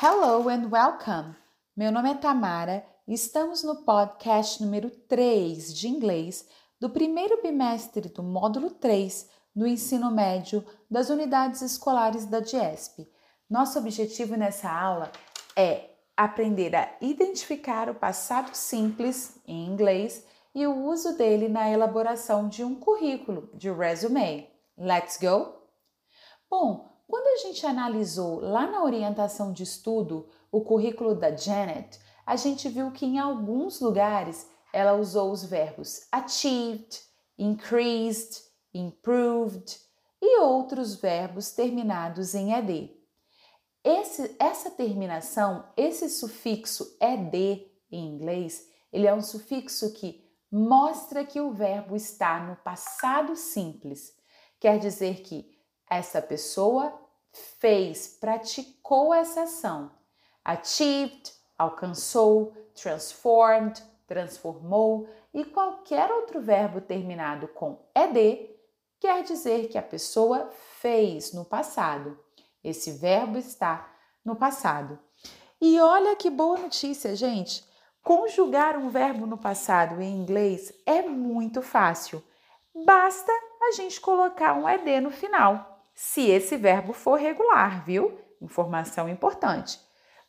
Hello and welcome! Meu nome é Tamara e estamos no podcast número 3 de inglês do primeiro bimestre do módulo 3 do ensino médio das unidades escolares da DIESP. Nosso objetivo nessa aula é aprender a identificar o passado simples em inglês e o uso dele na elaboração de um currículo de resume. Let's go! Bom, quando a gente analisou lá na orientação de estudo o currículo da Janet, a gente viu que em alguns lugares ela usou os verbos achieved, increased, improved e outros verbos terminados em ed. Esse, essa terminação, esse sufixo ed em inglês, ele é um sufixo que mostra que o verbo está no passado simples. Quer dizer que essa pessoa fez, praticou essa ação. Achieved, alcançou, transformed, transformou e qualquer outro verbo terminado com ed quer dizer que a pessoa fez no passado. Esse verbo está no passado. E olha que boa notícia, gente! Conjugar um verbo no passado em inglês é muito fácil. Basta a gente colocar um ed no final se esse verbo for regular, viu? Informação importante.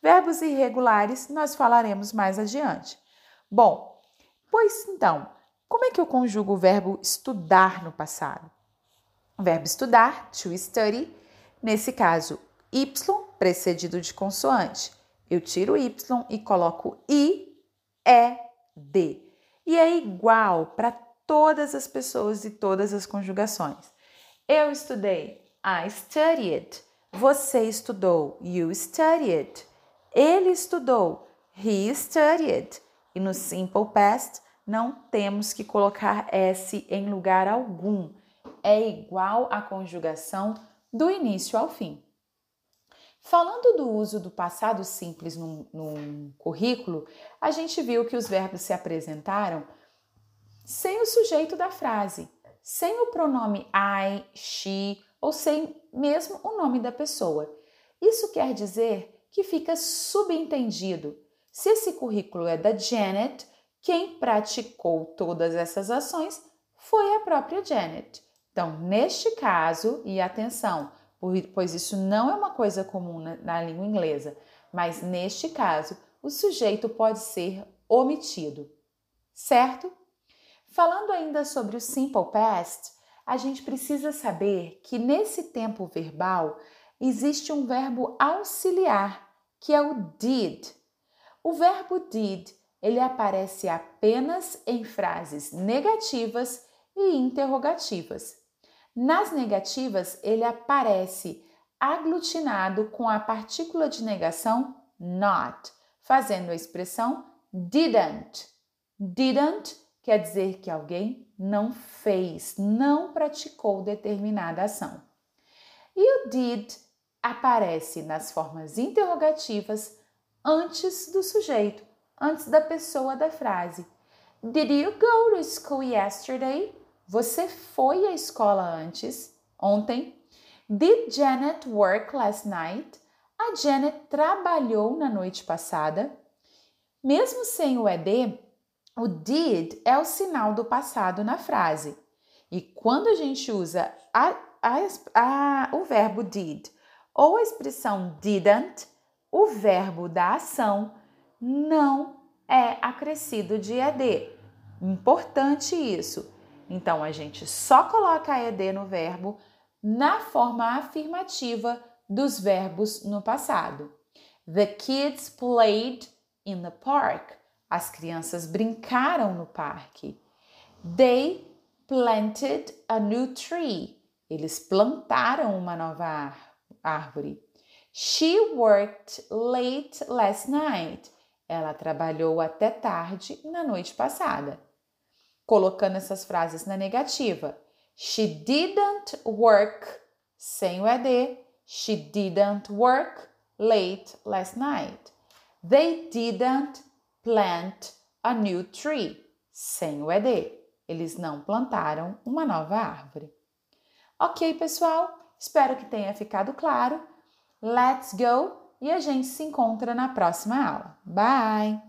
Verbos irregulares nós falaremos mais adiante. Bom, pois então, como é que eu conjugo o verbo estudar no passado? O verbo estudar, to study, nesse caso, y precedido de consoante. Eu tiro y e coloco i, e, d. E é igual para todas as pessoas e todas as conjugações. Eu estudei, I studied. Você estudou. You studied. Ele estudou. He studied. E no simple past não temos que colocar S em lugar algum. É igual à conjugação do início ao fim. Falando do uso do passado simples num, num currículo, a gente viu que os verbos se apresentaram sem o sujeito da frase, sem o pronome I, she ou sem mesmo o nome da pessoa. Isso quer dizer que fica subentendido. Se esse currículo é da Janet, quem praticou todas essas ações foi a própria Janet. Então, neste caso, e atenção, pois isso não é uma coisa comum na, na língua inglesa, mas neste caso, o sujeito pode ser omitido, certo? Falando ainda sobre o simple past, a gente precisa saber que nesse tempo verbal existe um verbo auxiliar, que é o did. O verbo did, ele aparece apenas em frases negativas e interrogativas. Nas negativas, ele aparece aglutinado com a partícula de negação not, fazendo a expressão didn't. Didn't quer dizer que alguém não fez, não praticou determinada ação. E o did aparece nas formas interrogativas antes do sujeito, antes da pessoa da frase. Did you go to school yesterday? Você foi à escola antes, ontem? Did Janet work last night? A Janet trabalhou na noite passada? Mesmo sem o ED, o did é o sinal do passado na frase. E quando a gente usa a, a, a, o verbo did ou a expressão didn't, o verbo da ação não é acrescido de ed. Importante isso. Então a gente só coloca ed no verbo na forma afirmativa dos verbos no passado. The kids played in the park. As crianças brincaram no parque. They planted a new tree. Eles plantaram uma nova árvore. She worked late last night. Ela trabalhou até tarde na noite passada. Colocando essas frases na negativa. She didn't work sem o ed. She didn't work late last night. They didn't plant a new tree, sem o ED. Eles não plantaram uma nova árvore. Ok, pessoal? Espero que tenha ficado claro. Let's go! e a gente se encontra na próxima aula. Bye!